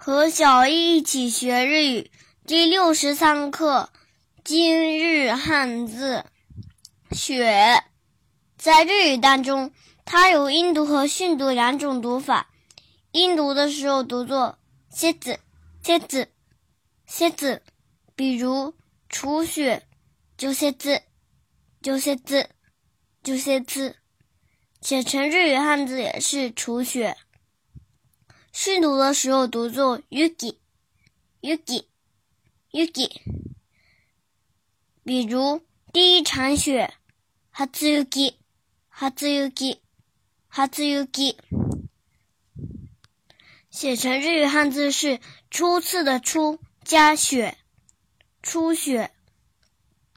和小易一起学日语第六十三课今日汉字“雪”。在日语当中，它有音读和训读两种读法。音读的时候读作“蝎子”，“蝎子”，“蝎子”。比如“除雪”，就“蝎子”，就“蝎子”，就“蝎子”。写成日语汉字也是“除雪”。训读的时候读作 yuki，yuki，yuki。比如第一场雪，初雪，初雪，初雪。写成日语汉字是初次的初加雪，初雪。